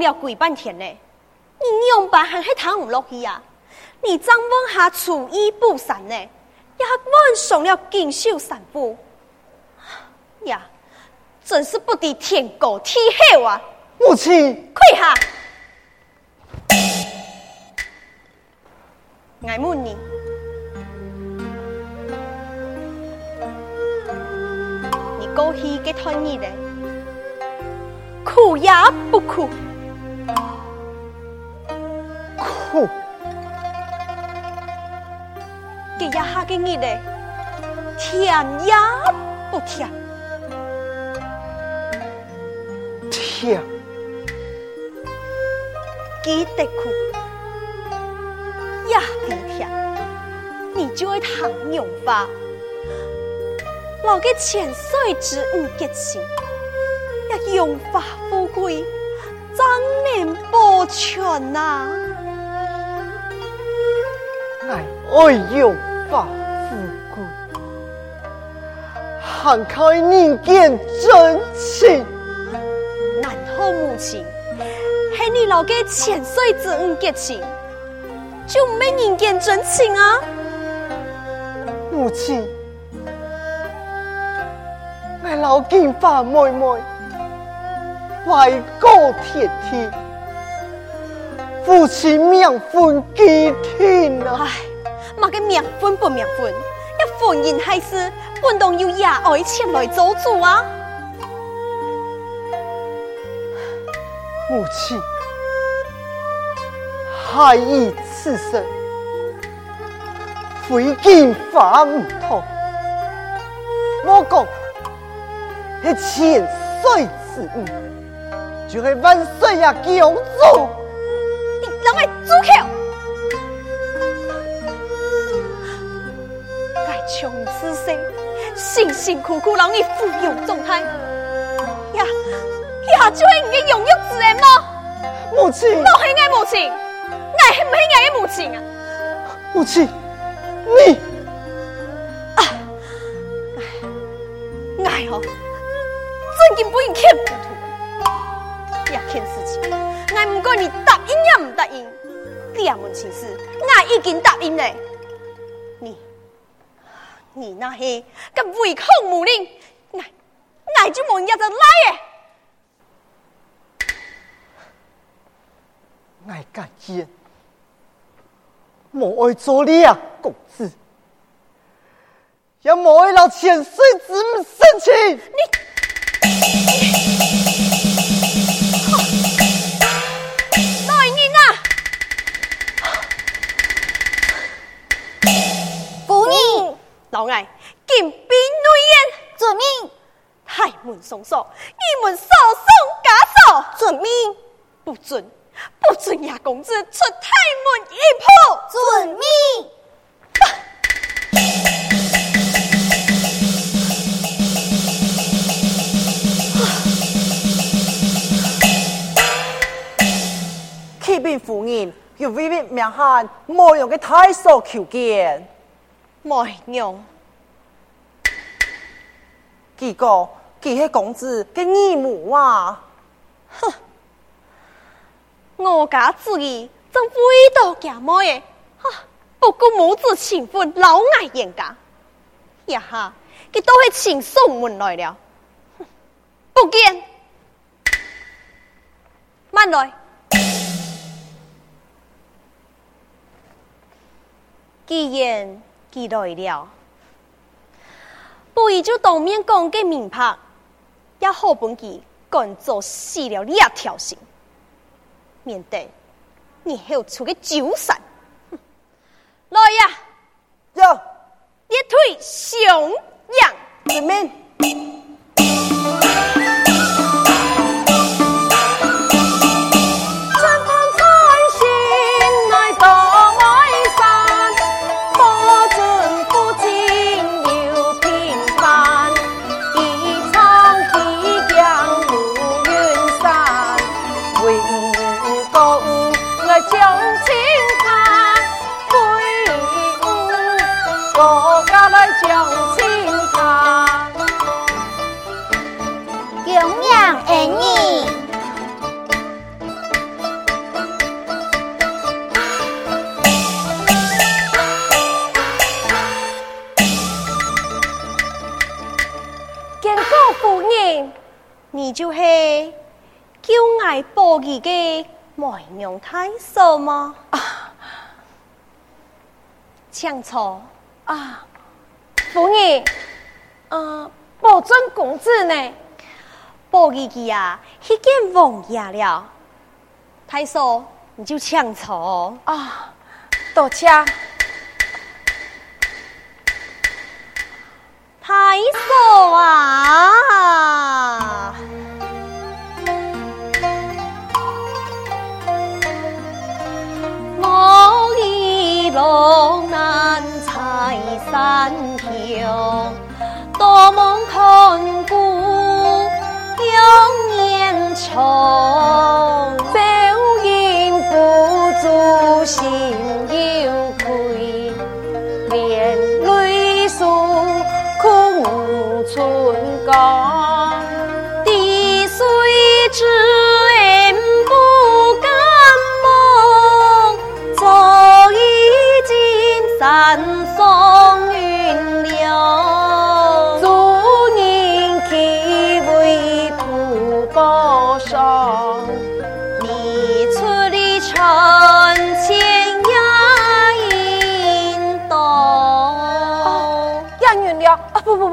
了鬼半天呢？你娘把还还谈唔落去呀？你张问下厨艺不散呢？也问上了锦绣散步呀，真是不敌天高地厚啊！母亲，跪下，爱问你。过去给团儿的，苦也不苦，苦。给一下给你的，甜也不甜，甜。给的苦，也得甜，你就会糖用吧。老给千岁之恩结情，也荣华富贵，怎能保全呐？爱爱荣华富贵，还靠人间真情。难道母亲，是你老个千岁之恩结情，就没人间真情啊？母亲。老金发妹妹，怀高铁铁，夫妻命分几天啊？唉，嘛个名分不名分，一婚姻还是本当由爷爱前来做主啊？母亲，孩儿此生非金发唔同，我讲。是千岁之恩，就是万岁呀，公主！你啷个住口！该穷此生，辛辛苦苦让你抚养长大，呀呀，就系你嘅养育之恩吗？母亲，我系爱母亲，爱系唔系爱嘅母亲啊？母亲，你。两门亲事，我已经答应了。你，你那些个违抗母令，我我就冇人家的来耶。俺敢言，莫爱做俩公子，也莫爱老千岁之母生气。你。金兵内宴，遵命。太门送锁，一门手送枷锁，遵命。不准，不准亚公子出太门一步，遵命。启禀夫人，有位位名汉莫用嘅太守求见。莫用。几个？几系公子嘅义母啊？哼！我家子儿真为到家母耶！哈！不过母子情分，老爱严家。呀哈！给都会请送门来了。不见，慢来。既然佢来了。不如就当面讲给明白，也好本记赶做死了你也挑衅，免得你还要出个酒散。来呀，走，一腿雄羊，前面。你就是叫爱保义的梅娘太守吗？啊，抢错啊，夫人，嗯、呃，保准公子呢？保义记啊，去见王爷了。太守，你就抢错啊，多谢。太守啊！龙难踩三条多望看顾两眼愁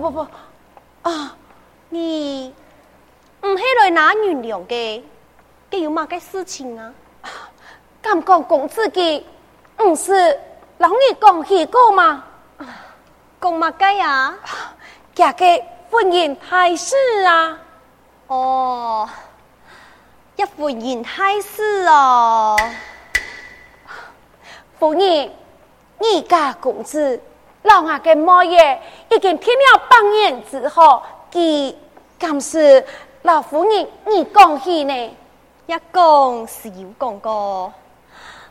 不不不啊！你唔系来拿原谅嘅，这有嘛个事情啊？敢讲公子嘅唔是。老你讲起过吗？讲乜鸡啊？嫁给婚姻太事啊！哦，一婚姻太事哦。夫人，你家公子老阿的莫爷已经听了半年之后，佢敢是老夫人你讲起呢？一讲是有讲过。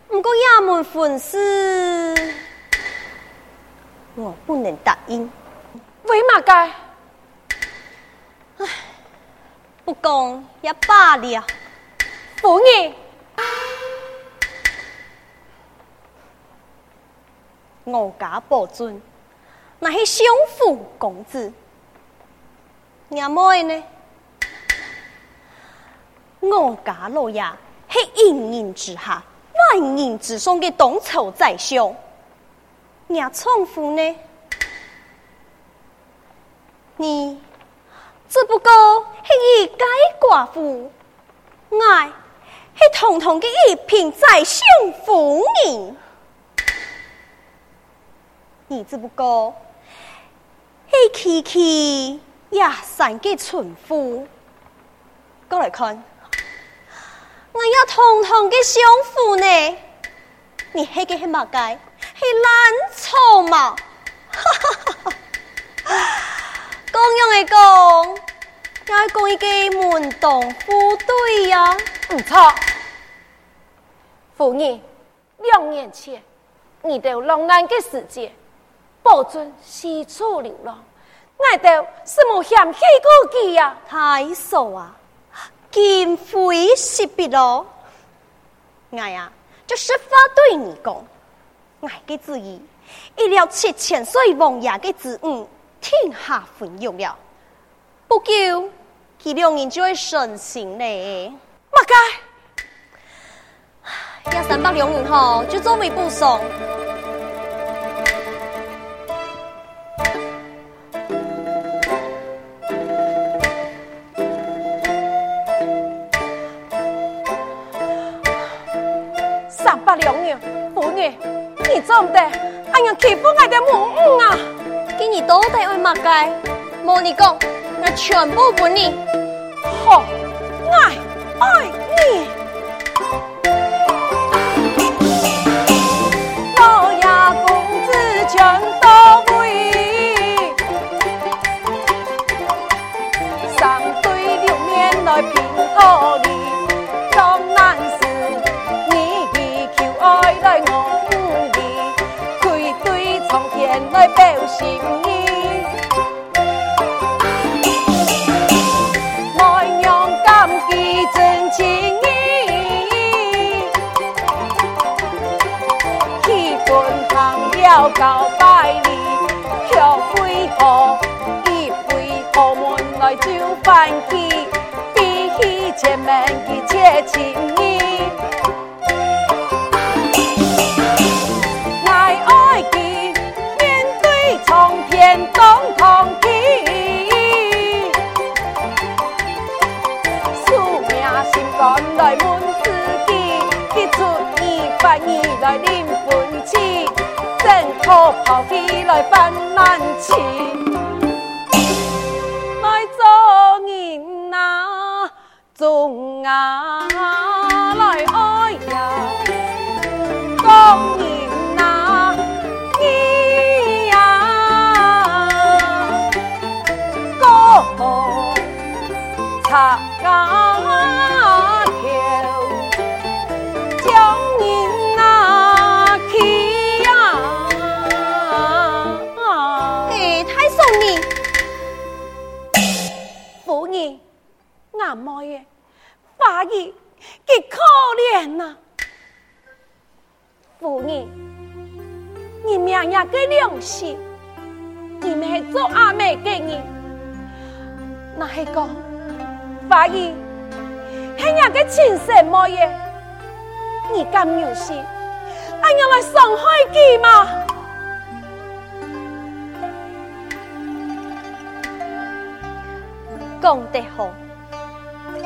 不过衙门粉丝，我不能答应。为嘛该？唉，不讲也罢了。夫人，我家保尊，那是相府公子。阿妹呢？我家老爷是一人之下。万人之上的东朝宰相，你宠夫呢？你只不过是一介寡妇，爱是堂堂的一品宰相夫人。你只不过是区区野山的村妇。过来看。我要通通给相府呢，你黑个黑马街，黑烂草嘛！哈哈哈！公用的公，要讲一个门当户对呀，唔错。夫人，两年前你到龙安的世界，保准四处流浪，爱到什么嫌弃过去呀？太傻啊！今非昔比咯，我呀，就实话对你讲，我嘅旨意，一了七千岁王爷的子女，天下分有了，不久，其两人就会成亲嘞。乜该？呀，三百两银吼，就作为补偿。八两年，妇女，你做唔得，哎呀欺负我的母母啊！今日到底为乜解？莫你讲，我全部不你。好，爱爱门来就翻起，比起前面的这情擦干。阿妹耶，八姨，极可怜呐！夫人，你命也给良心，你们系做阿妹给你，那还讲八姨，系人嘅亲生妹耶，你敢有心？俺要来伤害佢吗？讲得好。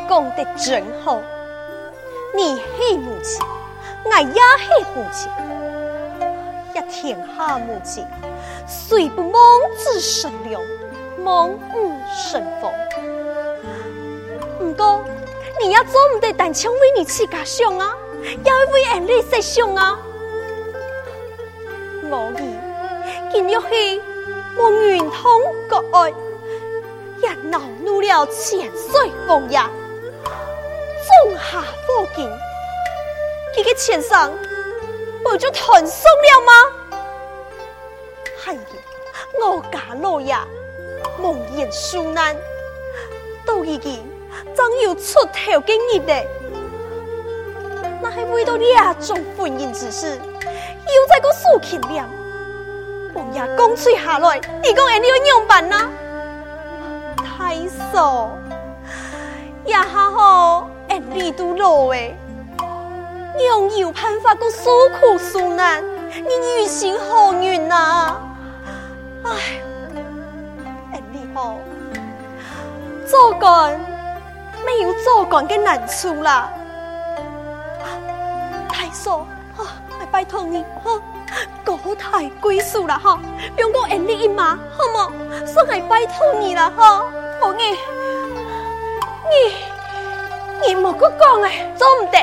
讲得真好，你是母亲，我也是母亲，一天下母亲，谁不望子成龙，望女成凤？你要做唔得单枪为你自家想啊，要为俺哋设想啊！我儿，今日是我愿同国爱，也恼怒了千岁凤爷。种下祸根，佢嘅前生不就断送了吗？系呀，我家老爷蒙冤受难，都已经将要出头嘅日子，那系为到两种婚姻之事，又在个苏庆亮，王爷公吹下来，你讲人哋要样办啊？太傻，也还好。你都老诶，娘有办法过受苦受难，你于心何忍呐？哎，你好，做官没有做官的难处啦。太嫂，哈，拜托你，哈，高抬贵数了哈，不用过恩你一马，好么？算系拜托你了哈，我你，你。你莫个讲诶，做唔得。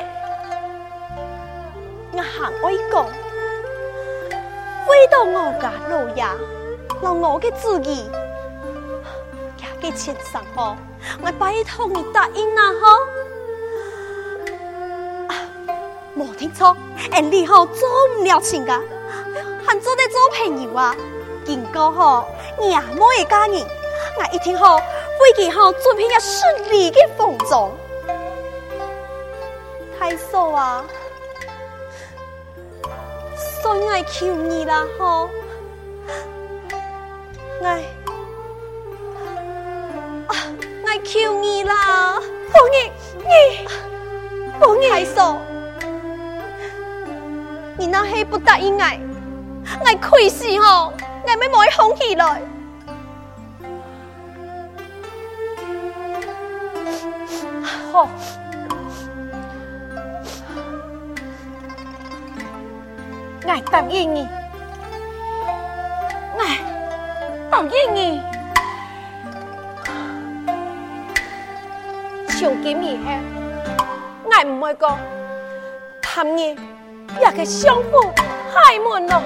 我行我讲，回到我家老爷，让我嘅自己，也嘅前生哦，我拜托你答应啦，哈。冇听错，诶，你好做唔了情噶，还做得做朋友啊？经过嗬，你阿妹嘅家人，我一听好，会记好准备一顺利嘅丰终。太傻啊！算我求你啦，吼！我求你啦！凤儿，你凤儿太傻，你那黑不答应我，我亏死吼，我没买红起来。好。我答应你，我答应你，从今以后，我唔会讲，他们也去相府开门咯。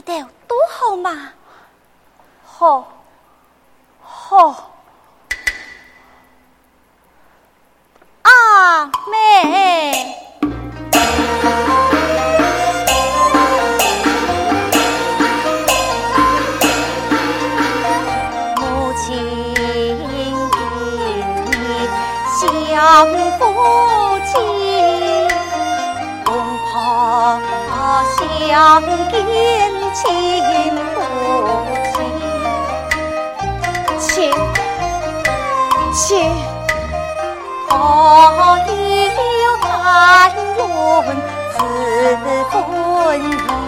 记得多好嘛？好，好。阿妹。论此婚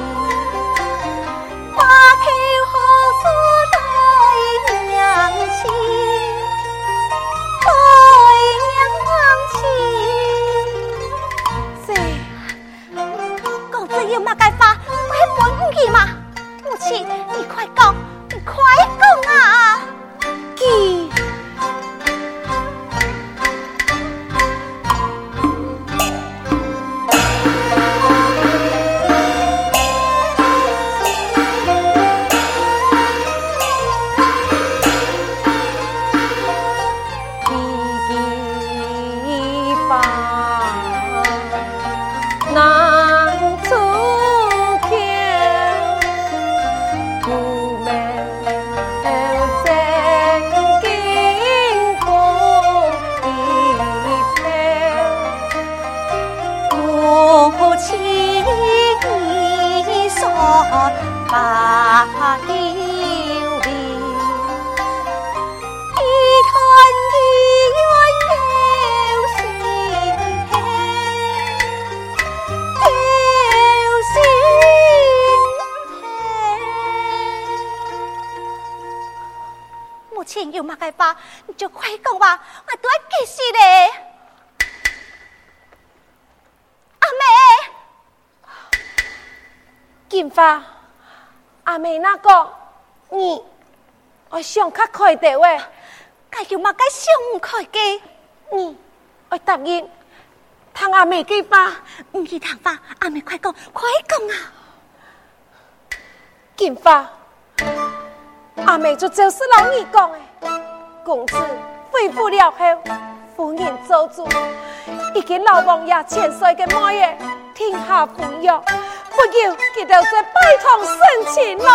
发，阿妹那个，你我想较开的喂，该有嘛该想开嘅，你我答应，听阿妹嘅话，唔去听话，阿妹快讲，快讲啊，金发。阿妹就就是老二讲的，公子恢复了后，夫人做主，已经老王爷千岁的妈爷，天下富裕，不久佢就在拜堂成亲了。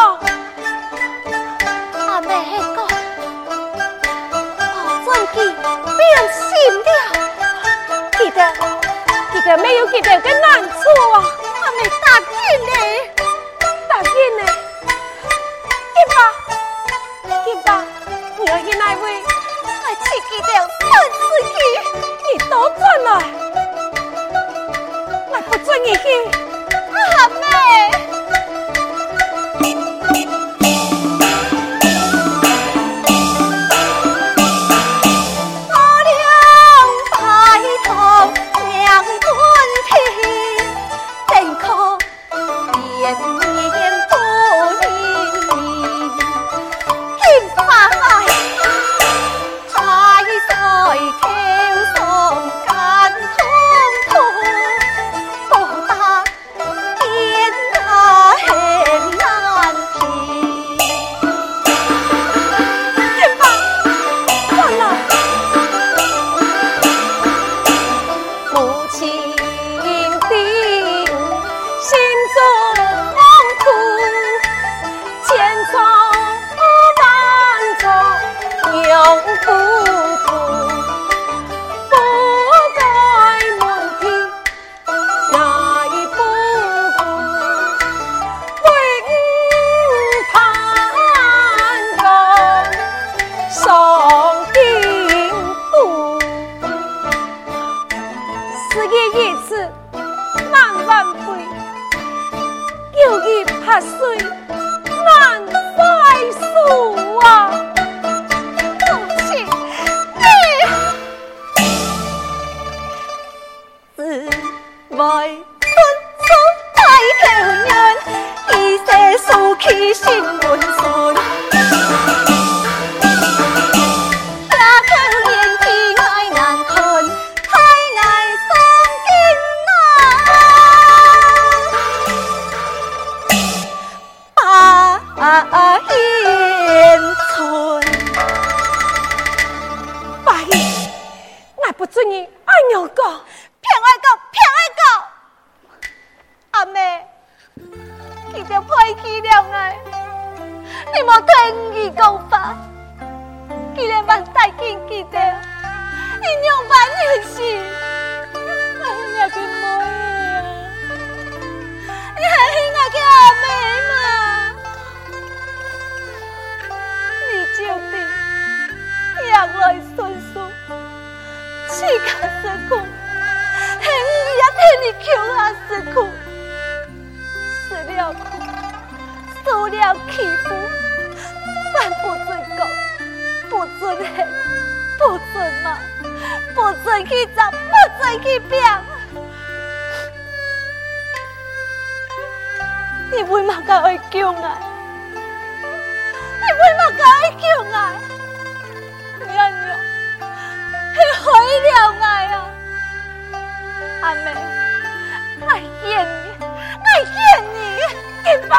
阿妹讲，我尊敬变心了，记得记得没有记得个难处啊，阿妹答应嘞，答应嘞，金吧。金吧，你要去哪位？我去记得三次去，你都转来，我不准你去，阿阿妹。啊啊。再去争，再去拼你为嘛甲爱叫爱？你为嘛甲爱叫爱？娘娘，你毁了爱啊！阿妹，爱怨你，爱怨你，金宝，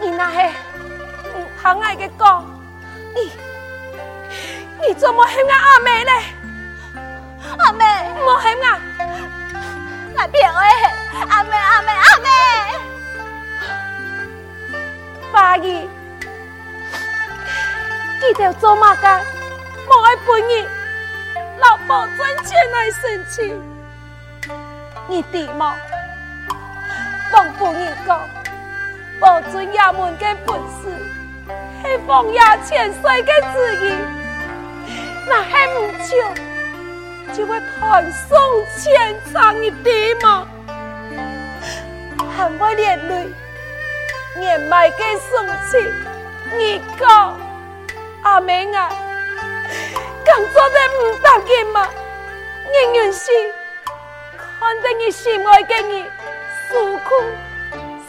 你那是唔疼爱的讲，你你怎么恨俺阿妹呢？阿妹，莫恨啊！阿平儿。阿妹，阿妹，阿妹，八姨，记得做马甲，莫爱陪你，老保存钱来生气。你弟妈，帮夫人讲，保存衙门的本事，是放衙千岁的旨意，那还唔就，就会传送千丈一地嘛。含我连累，年迈的送亲，你讲阿妹啊，工作的唔答应嘛？宁愿是看着你心爱的你受苦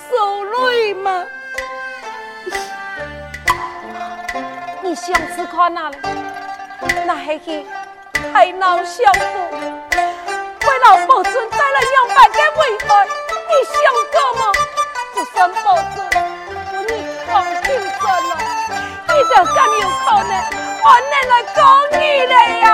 受累嘛？你想吃看哪里？那还去太闹相府，为老保存带来两百个尾巴。你想干嘛？不算保尊，我你放心算了，你就敢有可能，我能来告你了呀！